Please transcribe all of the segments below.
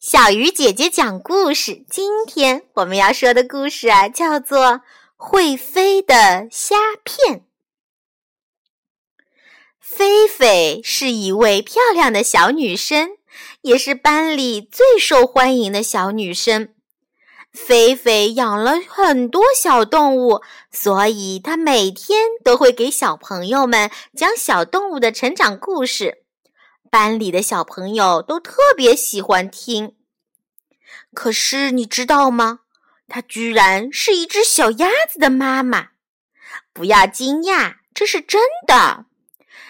小鱼姐姐讲故事。今天我们要说的故事啊，叫做《会飞的虾片》。菲菲是一位漂亮的小女生，也是班里最受欢迎的小女生。菲菲养了很多小动物，所以她每天都会给小朋友们讲小动物的成长故事。班里的小朋友都特别喜欢听。可是你知道吗？它居然是一只小鸭子的妈妈。不要惊讶，这是真的。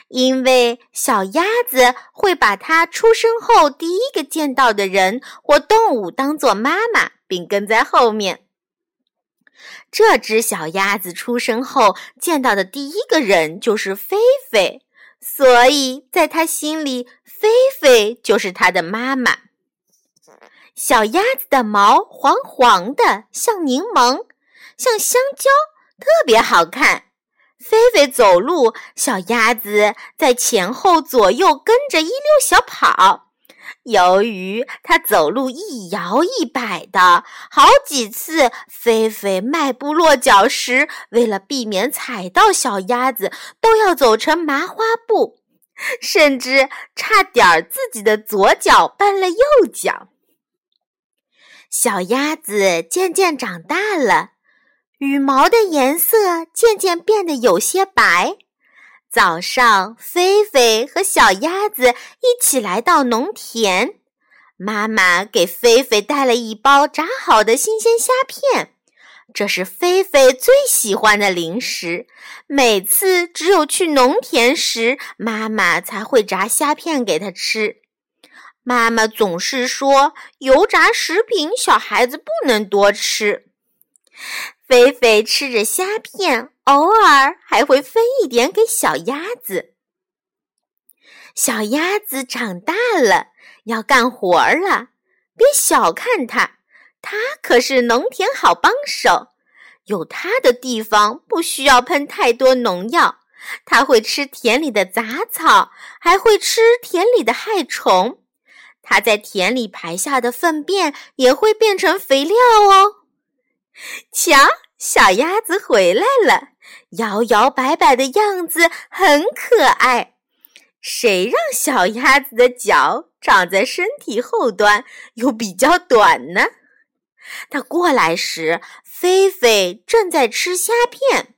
因为小鸭子会把它出生后第一个见到的人或动物当做妈妈，并跟在后面。这只小鸭子出生后见到的第一个人就是菲菲。所以，在他心里，菲菲就是他的妈妈。小鸭子的毛黄黄的，像柠檬，像香蕉，特别好看。菲菲走路，小鸭子在前后左右跟着一溜小跑。由于它走路一摇一摆的，好几次菲菲迈步落脚时，为了避免踩到小鸭子，都要走成麻花步，甚至差点自己的左脚绊了右脚。小鸭子渐渐长大了，羽毛的颜色渐渐变得有些白。早上，菲菲和小鸭子一起来到农田。妈妈给菲菲带了一包炸好的新鲜虾片，这是菲菲最喜欢的零食。每次只有去农田时，妈妈才会炸虾片给她吃。妈妈总是说，油炸食品小孩子不能多吃。菲菲吃着虾片，偶尔还会分一点给小鸭子。小鸭子长大了，要干活了。别小看它，它可是农田好帮手。有它的地方不需要喷太多农药。它会吃田里的杂草，还会吃田里的害虫。它在田里排下的粪便也会变成肥料哦。瞧，小鸭子回来了，摇摇摆摆的样子很可爱。谁让小鸭子的脚长在身体后端，又比较短呢？它过来时，菲菲正在吃虾片。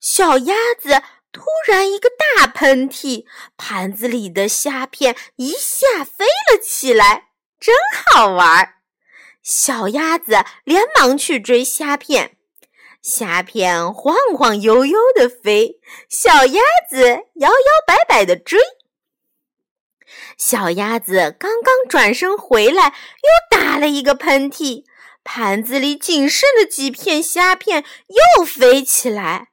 小鸭子突然一个大喷嚏，盘子里的虾片一下飞了起来，真好玩儿。小鸭子连忙去追虾片，虾片晃晃悠悠的飞，小鸭子摇摇摆摆的追。小鸭子刚刚转身回来，又打了一个喷嚏，盘子里仅剩的几片虾片又飞起来。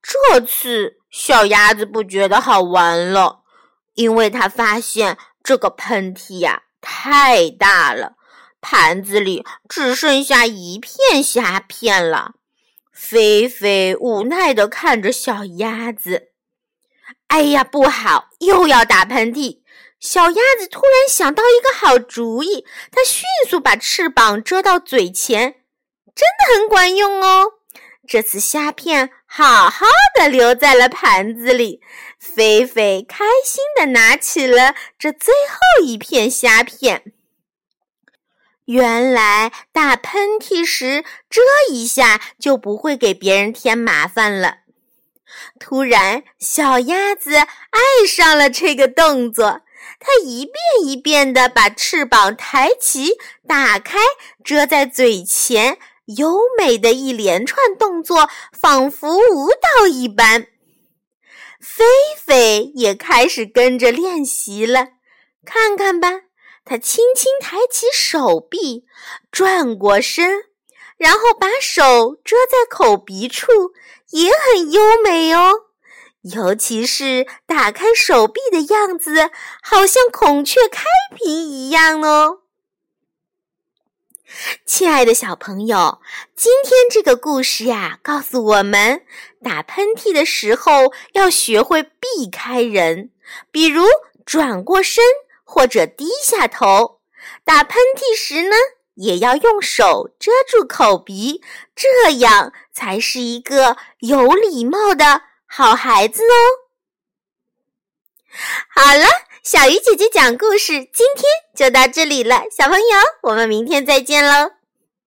这次小鸭子不觉得好玩了，因为它发现这个喷嚏呀太大了。盘子里只剩下一片虾片了，菲菲无奈地看着小鸭子。哎呀，不好，又要打喷嚏！小鸭子突然想到一个好主意，它迅速把翅膀遮到嘴前，真的很管用哦。这次虾片好好的留在了盘子里，菲菲开心地拿起了这最后一片虾片。原来打喷嚏时遮一下就不会给别人添麻烦了。突然，小鸭子爱上了这个动作，它一遍一遍地把翅膀抬起、打开、遮在嘴前，优美的一连串动作，仿佛舞蹈一般。菲菲也开始跟着练习了，看看吧。他轻轻抬起手臂，转过身，然后把手遮在口鼻处，也很优美哦。尤其是打开手臂的样子，好像孔雀开屏一样哦。亲爱的小朋友，今天这个故事呀，告诉我们，打喷嚏的时候要学会避开人，比如转过身。或者低下头，打喷嚏时呢，也要用手遮住口鼻，这样才是一个有礼貌的好孩子哦。好了，小鱼姐姐讲故事今天就到这里了，小朋友，我们明天再见喽。